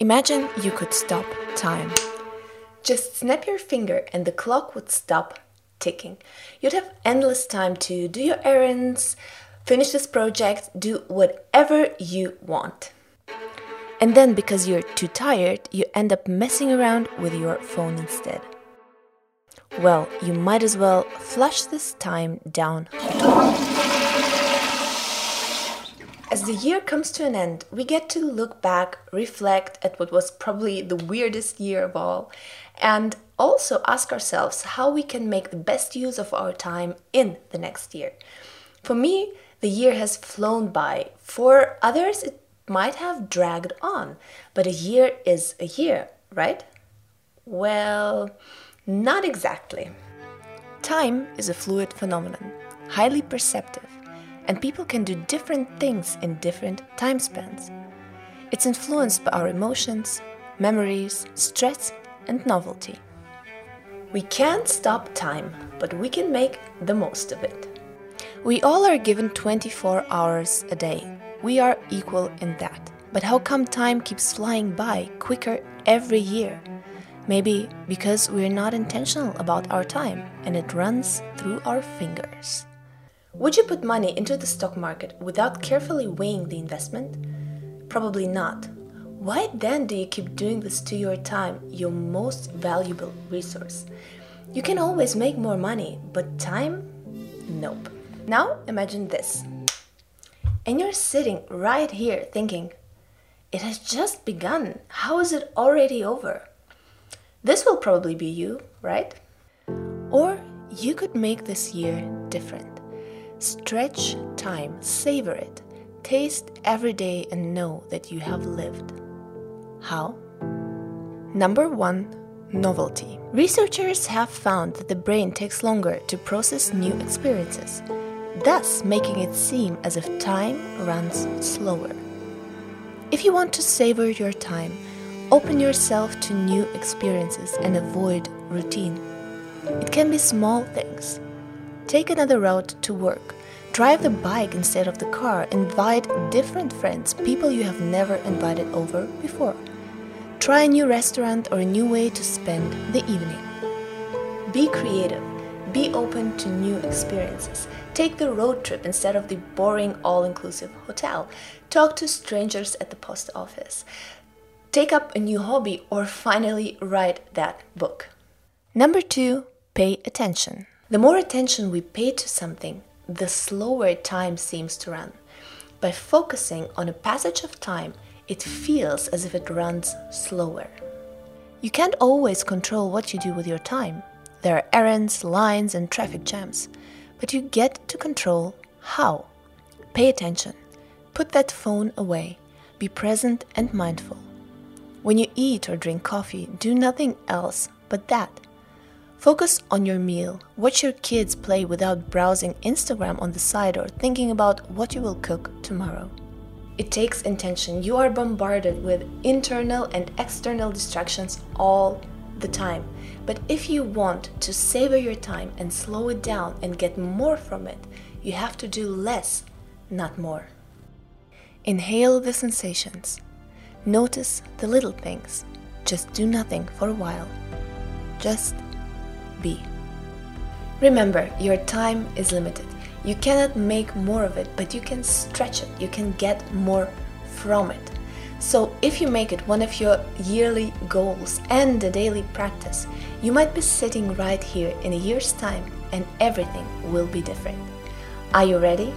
Imagine you could stop time. Just snap your finger and the clock would stop ticking. You'd have endless time to do your errands, finish this project, do whatever you want. And then, because you're too tired, you end up messing around with your phone instead. Well, you might as well flush this time down. As the year comes to an end, we get to look back, reflect at what was probably the weirdest year of all, and also ask ourselves how we can make the best use of our time in the next year. For me, the year has flown by. For others, it might have dragged on. But a year is a year, right? Well, not exactly. Time is a fluid phenomenon, highly perceptive and people can do different things in different time spans. It's influenced by our emotions, memories, stress, and novelty. We can't stop time, but we can make the most of it. We all are given 24 hours a day. We are equal in that. But how come time keeps flying by quicker every year? Maybe because we're not intentional about our time and it runs through our fingers. Would you put money into the stock market without carefully weighing the investment? Probably not. Why then do you keep doing this to your time, your most valuable resource? You can always make more money, but time? Nope. Now imagine this. And you're sitting right here thinking, it has just begun. How is it already over? This will probably be you, right? Or you could make this year different. Stretch time, savor it, taste every day, and know that you have lived. How? Number one, novelty. Researchers have found that the brain takes longer to process new experiences, thus making it seem as if time runs slower. If you want to savor your time, open yourself to new experiences and avoid routine. It can be small things Take another route to work. Drive the bike instead of the car. Invite different friends, people you have never invited over before. Try a new restaurant or a new way to spend the evening. Be creative. Be open to new experiences. Take the road trip instead of the boring all inclusive hotel. Talk to strangers at the post office. Take up a new hobby or finally write that book. Number two, pay attention. The more attention we pay to something, the slower time seems to run. By focusing on a passage of time, it feels as if it runs slower. You can't always control what you do with your time. There are errands, lines, and traffic jams. But you get to control how. Pay attention. Put that phone away. Be present and mindful. When you eat or drink coffee, do nothing else but that. Focus on your meal. Watch your kids play without browsing Instagram on the side or thinking about what you will cook tomorrow. It takes intention. You are bombarded with internal and external distractions all the time. But if you want to savor your time and slow it down and get more from it, you have to do less, not more. Inhale the sensations. Notice the little things. Just do nothing for a while. Just be. Remember, your time is limited. You cannot make more of it, but you can stretch it. You can get more from it. So, if you make it one of your yearly goals and a daily practice, you might be sitting right here in a year's time and everything will be different. Are you ready?